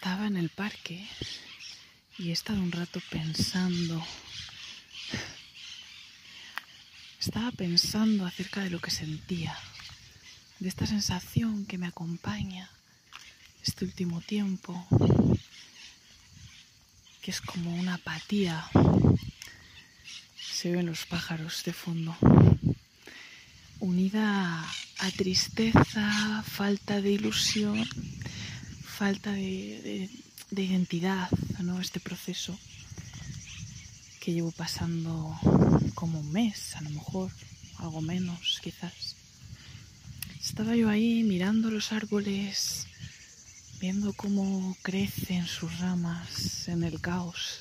Estaba en el parque y he estado un rato pensando. Estaba pensando acerca de lo que sentía, de esta sensación que me acompaña este último tiempo, que es como una apatía. Se ven los pájaros de fondo, unida a tristeza, falta de ilusión, falta de, identidad, ¿no? Este proceso que llevo pasando como un mes, a lo mejor, algo menos quizás. Estaba yo ahí mirando los árboles, viendo cómo crecen sus ramas en el caos,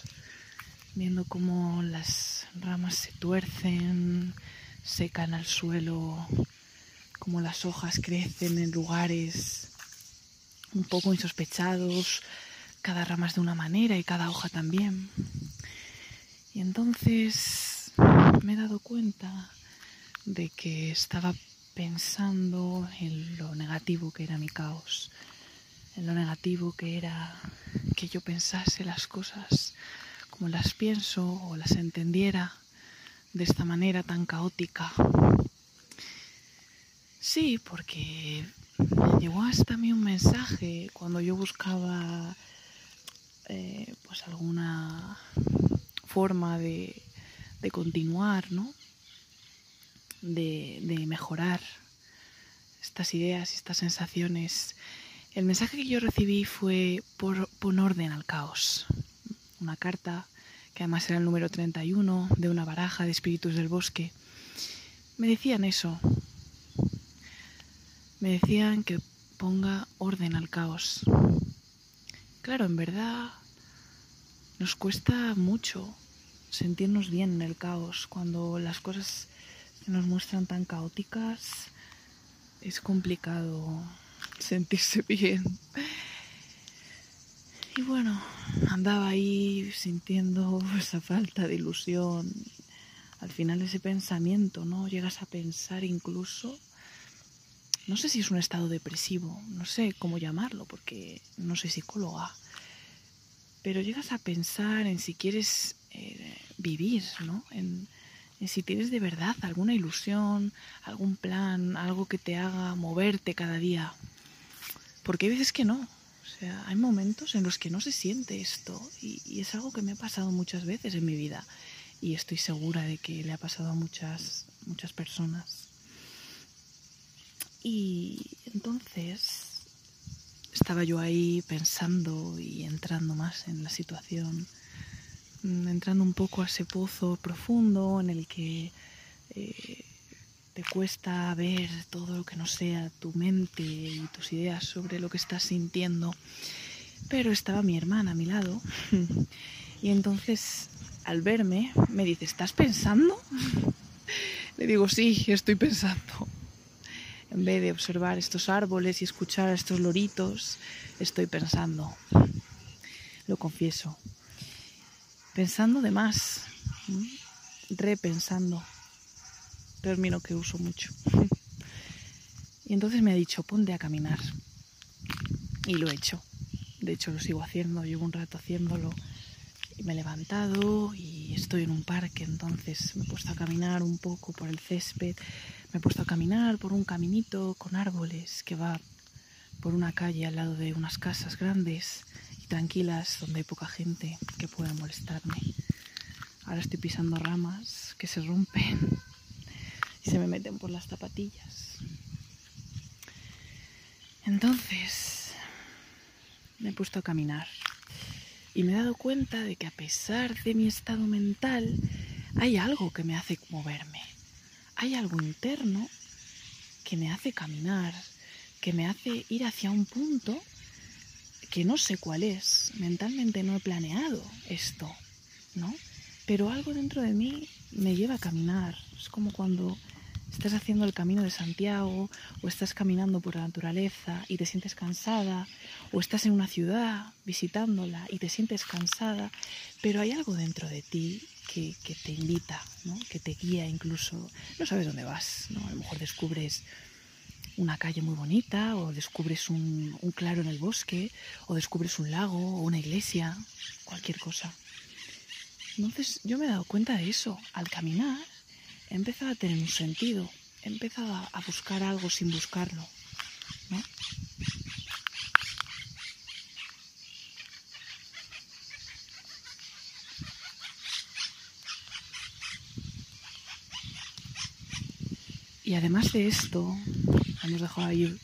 viendo cómo las ramas se tuercen, secan al suelo, cómo las hojas crecen en lugares un poco insospechados, cada rama es de una manera y cada hoja también. Y entonces me he dado cuenta de que estaba pensando en lo negativo que era mi caos, en lo negativo que era que yo pensase las cosas como las pienso o las entendiera de esta manera tan caótica. Sí, porque me llegó hasta mí un mensaje cuando yo buscaba eh, pues alguna forma de, continuar, ¿no? De, mejorar estas ideas y estas sensaciones. El mensaje que yo recibí fue por, pon orden al caos. Una carta que además era el número 31 de una baraja de espíritus del bosque. Me decían eso, me decían que ponga orden al caos. Claro, en verdad nos cuesta mucho sentirnos bien en el caos. Cuando las cosas se nos muestran tan caóticas, es complicado sentirse bien. Y bueno, andaba ahí sintiendo esa falta de ilusión. Al final ese pensamiento, ¿no? Llegas a pensar incluso no sé si es un estado depresivo, no sé cómo llamarlo porque no soy psicóloga, pero llegas a pensar en si quieres eh, vivir, ¿no? En, si tienes de verdad alguna ilusión, algún plan, algo que te haga moverte cada día. Porque hay veces que no. O sea, hay momentos en los que no se siente esto y, y, es algo que me ha pasado muchas veces en mi vida y estoy segura de que le ha pasado a muchas, muchas personas. Y entonces estaba yo ahí pensando y entrando más en la situación, mm, entrando un poco a ese pozo profundo en el que eh, te cuesta ver todo lo que no sea tu mente y tus ideas sobre lo que estás sintiendo. Pero estaba mi hermana a mi lado y entonces al verme me dice, ¿estás pensando? Le digo, sí, estoy pensando en vez de observar estos árboles y escuchar a estos loritos, estoy pensando, lo confieso, pensando de más, repensando, término que uso mucho. Y entonces me ha dicho, ponte a caminar. Y lo he hecho. De hecho, lo sigo haciendo, llevo un rato haciéndolo. Y me he levantado y estoy en un parque, entonces me he puesto a caminar un poco por el césped me he puesto a caminar por un caminito con árboles que va por una calle al lado de unas casas grandes y tranquilas donde hay poca gente que pueda molestarme. Ahora estoy pisando ramas que se rompen y se me meten por las zapatillas. Entonces me he puesto a caminar y me he dado cuenta de que a pesar de mi estado mental hay algo que me hace moverme hay algo interno que me hace caminar, que me hace ir hacia un punto que no sé cuál es. Mentalmente no he planeado esto, ¿no? Pero algo dentro de mí me lleva a caminar. Es como cuando estás haciendo el camino de Santiago o estás caminando por la naturaleza y te sientes cansada o estás en una ciudad visitándola y te sientes cansada, pero hay algo dentro de ti que, te invita, que te guía incluso. No sabes dónde vas, ¿no? a lo mejor descubres una calle muy bonita, o descubres un, claro en el bosque, o descubres un lago, o una iglesia, cualquier cosa. Entonces yo me he dado cuenta de eso. Al caminar he empezado a tener un sentido, he empezado a buscar algo sin buscarlo. Y además de esto, hemos dejado ahí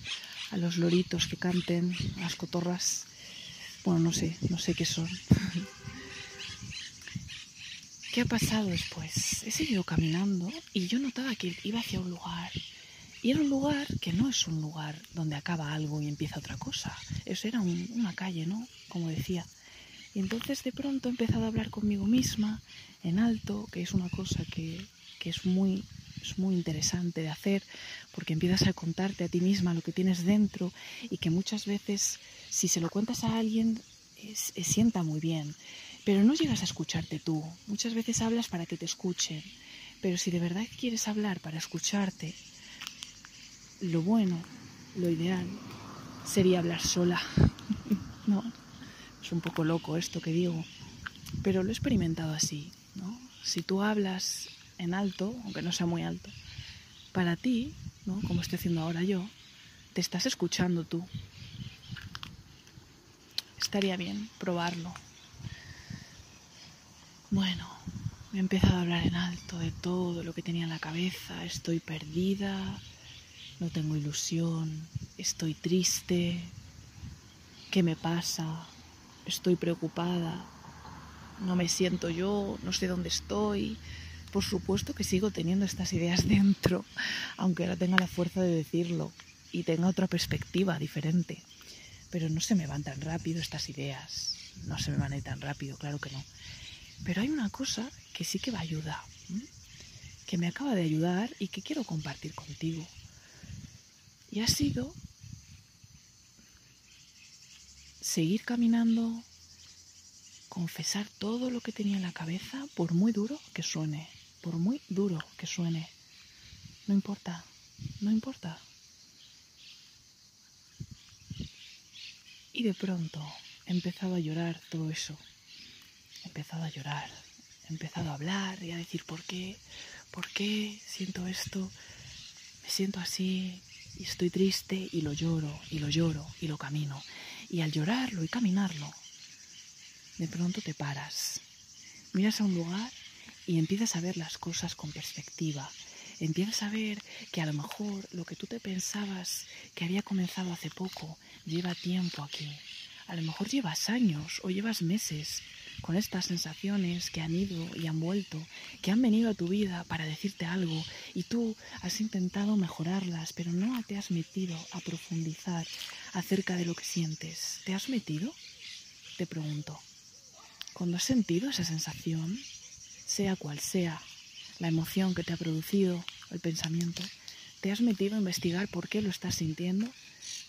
a los loritos que canten, a las cotorras. Bueno, no sé, no sé qué son. ¿Qué ha pasado después? He seguido caminando y yo notaba que iba hacia un lugar. Y era un lugar que no es un lugar donde acaba algo y empieza otra cosa. Eso era una calle, ¿no? Como decía. Y entonces de pronto he empezado a hablar conmigo misma en alto, que es una cosa que, que es muy es muy interesante de hacer porque empiezas a contarte a ti misma lo que tienes dentro y que muchas veces si se lo cuentas a alguien es, sienta muy bien, pero no llegas a escucharte tú. Muchas veces hablas para que te escuchen, pero si de verdad quieres hablar para escucharte, lo bueno, lo ideal, sería hablar sola. no, es un poco loco esto que digo, pero lo he experimentado así. ¿no? Si tú hablas en alto, aunque no sea muy alto, para ti, ¿no? como estoy haciendo ahora yo, te estás escuchando tú. Estaría bien probarlo. Bueno, he empezado a hablar en alto de todo lo que tenía en la cabeza. Estoy perdida, no tengo ilusión, estoy triste. ¿Qué me pasa? Estoy preocupada. No me siento yo, no sé dónde estoy, por supuesto que sigo teniendo estas ideas dentro, aunque ahora tenga la fuerza de decirlo y tenga otra perspectiva diferente. Pero no se me van tan rápido estas ideas, no se me van a ir tan rápido, claro que no. Pero hay una cosa que sí que va a ayudar, que me acaba de ayudar y que quiero compartir contigo. Y ha sido seguir caminando, confesar todo lo que tenía en la cabeza, por muy duro que suene por muy duro que suene. No importa, no importa. Y de pronto he empezado a llorar todo eso. He empezado a llorar, he empezado a hablar y a decir por qué, por qué siento esto, me siento así y estoy triste y lo lloro y lo lloro y lo camino. Y al llorarlo y caminarlo, de pronto te paras, miras a un lugar y empiezas a ver las cosas con perspectiva. Empiezas a ver que a lo mejor lo que tú te pensabas que había comenzado hace poco lleva tiempo aquí. A lo mejor llevas años o llevas meses con estas sensaciones que han ido y han vuelto, que han venido a tu vida para decirte algo y tú has intentado mejorarlas, pero no te has metido a profundizar acerca de lo que sientes. ¿Te has metido? Te pregunto. Cuando has sentido esa sensación, sea cual sea la emoción que te ha producido, el pensamiento, te has metido a investigar por qué lo estás sintiendo,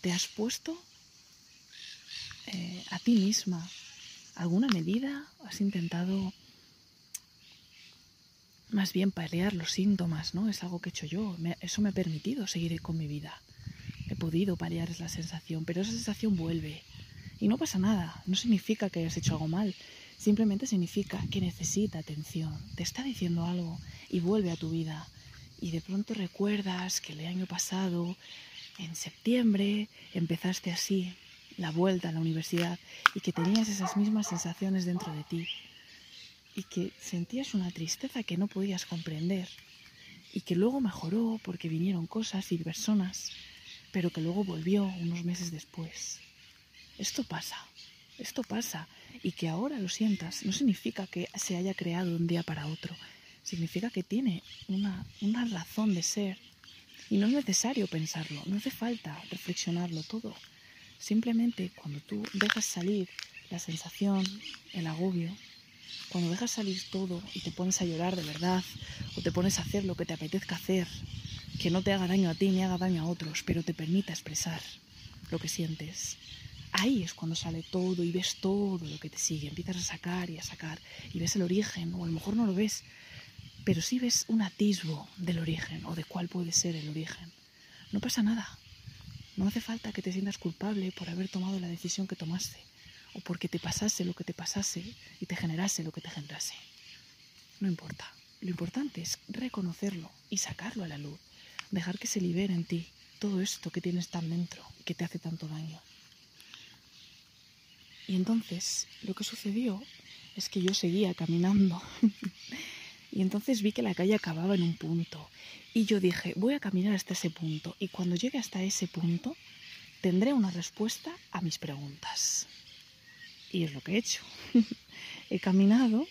te has puesto eh, a ti misma alguna medida, has intentado más bien paliar los síntomas, ¿no? Es algo que he hecho yo, eso me ha permitido seguir con mi vida. He podido paliar esa sensación, pero esa sensación vuelve. Y no pasa nada, no significa que hayas hecho algo mal, Simplemente significa que necesita atención, te está diciendo algo y vuelve a tu vida. Y de pronto recuerdas que el año pasado, en septiembre, empezaste así, la vuelta a la universidad, y que tenías esas mismas sensaciones dentro de ti, y que sentías una tristeza que no podías comprender, y que luego mejoró porque vinieron cosas y personas, pero que luego volvió unos meses después. Esto pasa, esto pasa. Y que ahora lo sientas no significa que se haya creado de un día para otro, significa que tiene una, una razón de ser. Y no es necesario pensarlo, no hace falta reflexionarlo todo. Simplemente cuando tú dejas salir la sensación, el agobio, cuando dejas salir todo y te pones a llorar de verdad o te pones a hacer lo que te apetezca hacer, que no te haga daño a ti ni haga daño a otros, pero te permita expresar lo que sientes, ahí es cuando sale todo y ves todo lo que te sigue. Empiezas a sacar y a sacar y ves el origen, o a lo mejor no lo ves, pero sí ves un atisbo del origen o de cuál puede ser el origen. No pasa nada, No hace falta que te sientas culpable por haber tomado la decisión que tomaste o porque te pasase lo que te pasase y te generase lo que te generase. No importa. Lo importante es reconocerlo y sacarlo a la luz, dejar que se libere en ti todo esto que tienes tan dentro y que te hace tanto daño. Y entonces lo que sucedió es que yo seguía caminando y entonces vi que la calle acababa en un punto y yo dije, voy a caminar hasta ese punto y cuando llegue hasta ese punto tendré una respuesta a mis preguntas. Y es lo que he hecho. he caminado,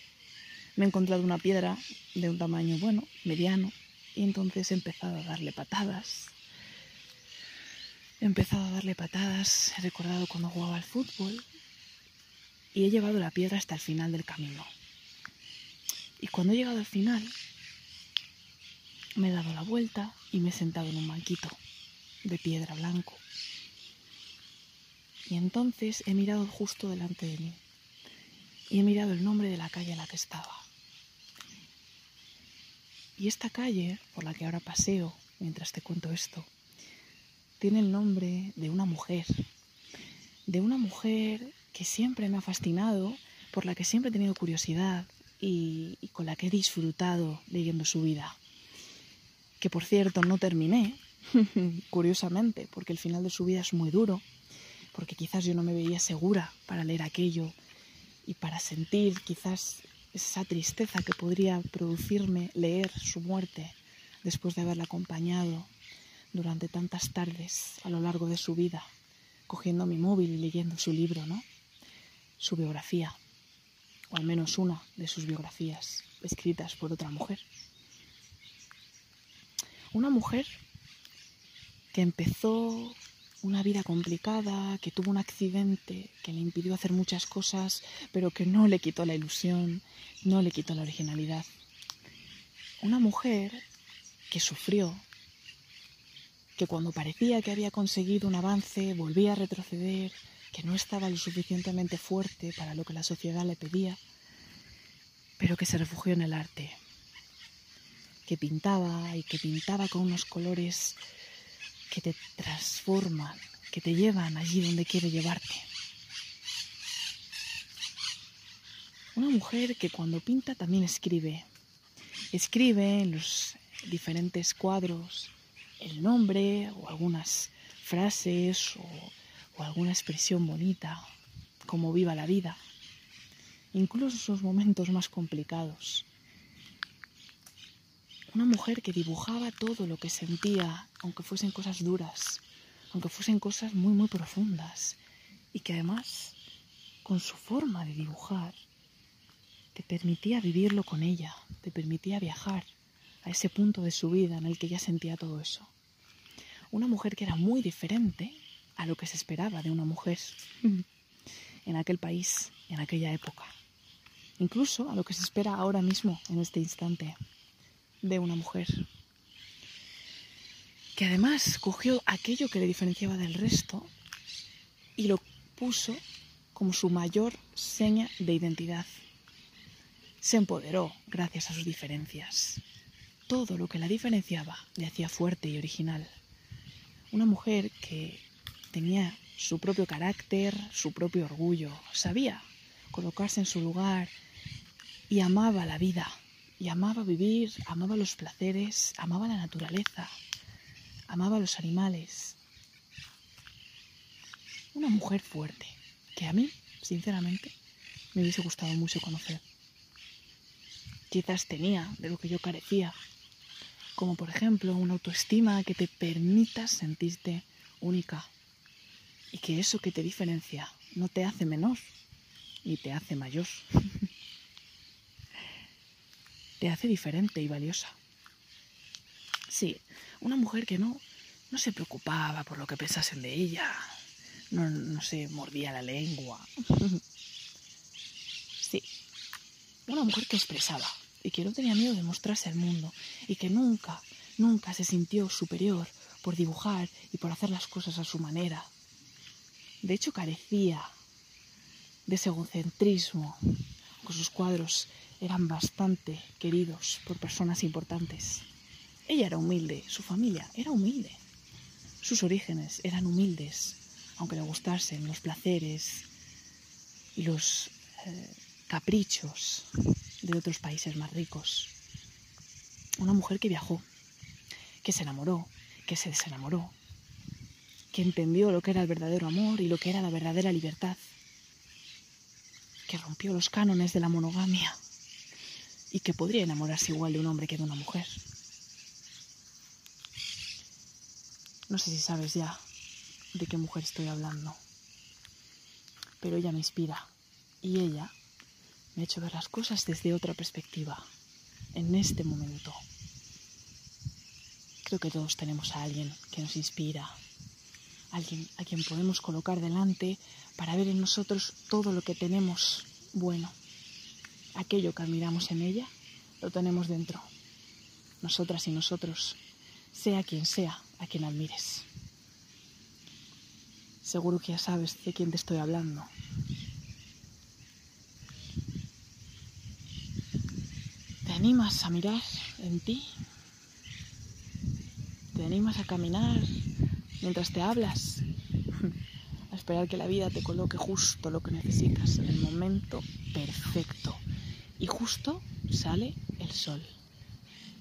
me he encontrado una piedra de un tamaño bueno, mediano, y entonces he empezado a darle patadas. He empezado a darle patadas, he recordado cuando jugaba al fútbol y he llevado la piedra hasta el final del camino. Y cuando he llegado al final, me he dado la vuelta y me he sentado en un banquito de piedra blanco. Y entonces he mirado justo delante de mí y he mirado el nombre de la calle en la que estaba. Y esta calle, por la que ahora paseo mientras te cuento esto, tiene el nombre de una mujer, de una mujer que siempre me ha fascinado, por la que siempre he tenido curiosidad y, con la que he disfrutado leyendo su vida que por cierto no terminé, curiosamente, porque el final de su vida es muy duro, porque quizás yo no me veía segura para leer aquello y para sentir quizás esa tristeza que podría producirme leer su muerte después de haberla acompañado durante tantas tardes a lo largo de su vida, cogiendo mi móvil y leyendo su libro, ¿no? Su biografía, o al menos una de sus biografías escritas por otra mujer. Una mujer que empezó una vida complicada, que tuvo un accidente que le impidió hacer muchas cosas, pero que no le quitó la ilusión, no le quitó la originalidad. Una mujer que sufrió, que cuando parecía que había conseguido un avance volvía a retroceder, que no estaba lo suficientemente fuerte para lo que la sociedad le pedía, pero que se refugió en el arte, que pintaba y que pintaba con unos colores que te transforman, que te llevan allí donde quiere llevarte. Una mujer que cuando pinta también escribe. Escribe en los diferentes cuadros el nombre o algunas frases o, o alguna expresión bonita, como viva la vida. Incluso sus momentos más complicados una mujer que dibujaba todo lo que sentía, aunque fuesen cosas duras, aunque fuesen cosas muy, muy profundas. Y que además, con su forma de dibujar, te permitía vivirlo con ella, te permitía viajar a ese punto de su vida en el que ella sentía todo eso. Una mujer que era muy diferente a lo que se esperaba de una mujer en aquel país, en aquella época. Incluso a lo que se espera ahora mismo, en este instante de una mujer, que además cogió aquello que le diferenciaba del resto y lo puso como su mayor seña de identidad. Se empoderó gracias a sus diferencias. Todo lo que la diferenciaba le hacía fuerte y original. Una mujer que tenía su propio carácter, su propio orgullo, sabía colocarse en su lugar y amaba la vida y amaba vivir, amaba los placeres, amaba la naturaleza, amaba los animales. Una mujer fuerte, que a mí, sinceramente, me hubiese gustado mucho conocer. Quizás tenía de lo que yo carecía, como por ejemplo una autoestima que te permita sentirte única y que eso que te diferencia no te hace menor ni te hace mayor. te hace diferente y valiosa. Sí, una mujer que no, no se preocupaba por lo que pensasen de ella, no, no se mordía la lengua. sí, una mujer que expresaba y que no tenía miedo de mostrarse al mundo y que nunca, nunca se sintió superior por dibujar y por hacer las cosas a su manera. De hecho, carecía de ese egocentrismo con sus cuadros eran bastante queridos por personas importantes. Ella era humilde, su familia era humilde. sus orígenes eran humildes, aunque le gustasen los placeres y los eh, caprichos de otros países más ricos. Una mujer que viajó, que se enamoró, que se desenamoró, que entendió lo que era el verdadero amor y lo que era la verdadera libertad, que rompió los cánones de la monogamia y que podría enamorarse igual de un hombre que de una mujer. No sé si sabes ya de qué mujer estoy hablando, pero ella me inspira y ella me ha hecho ver las cosas desde otra perspectiva, en este momento. Creo que todos tenemos a alguien que nos inspira, alguien a quien podemos colocar delante para ver en nosotros todo lo que tenemos bueno. Aquello que admiramos en ella, lo tenemos dentro. Nosotras y nosotros, sea quien sea a quien admires. Seguro que ya sabes de quién te estoy hablando. ¿Te animas a mirar en ti? ¿Te animas a caminar mientras te hablas? A esperar que la vida te coloque justo lo que necesitas en el momento perfecto. Y justo sale el sol.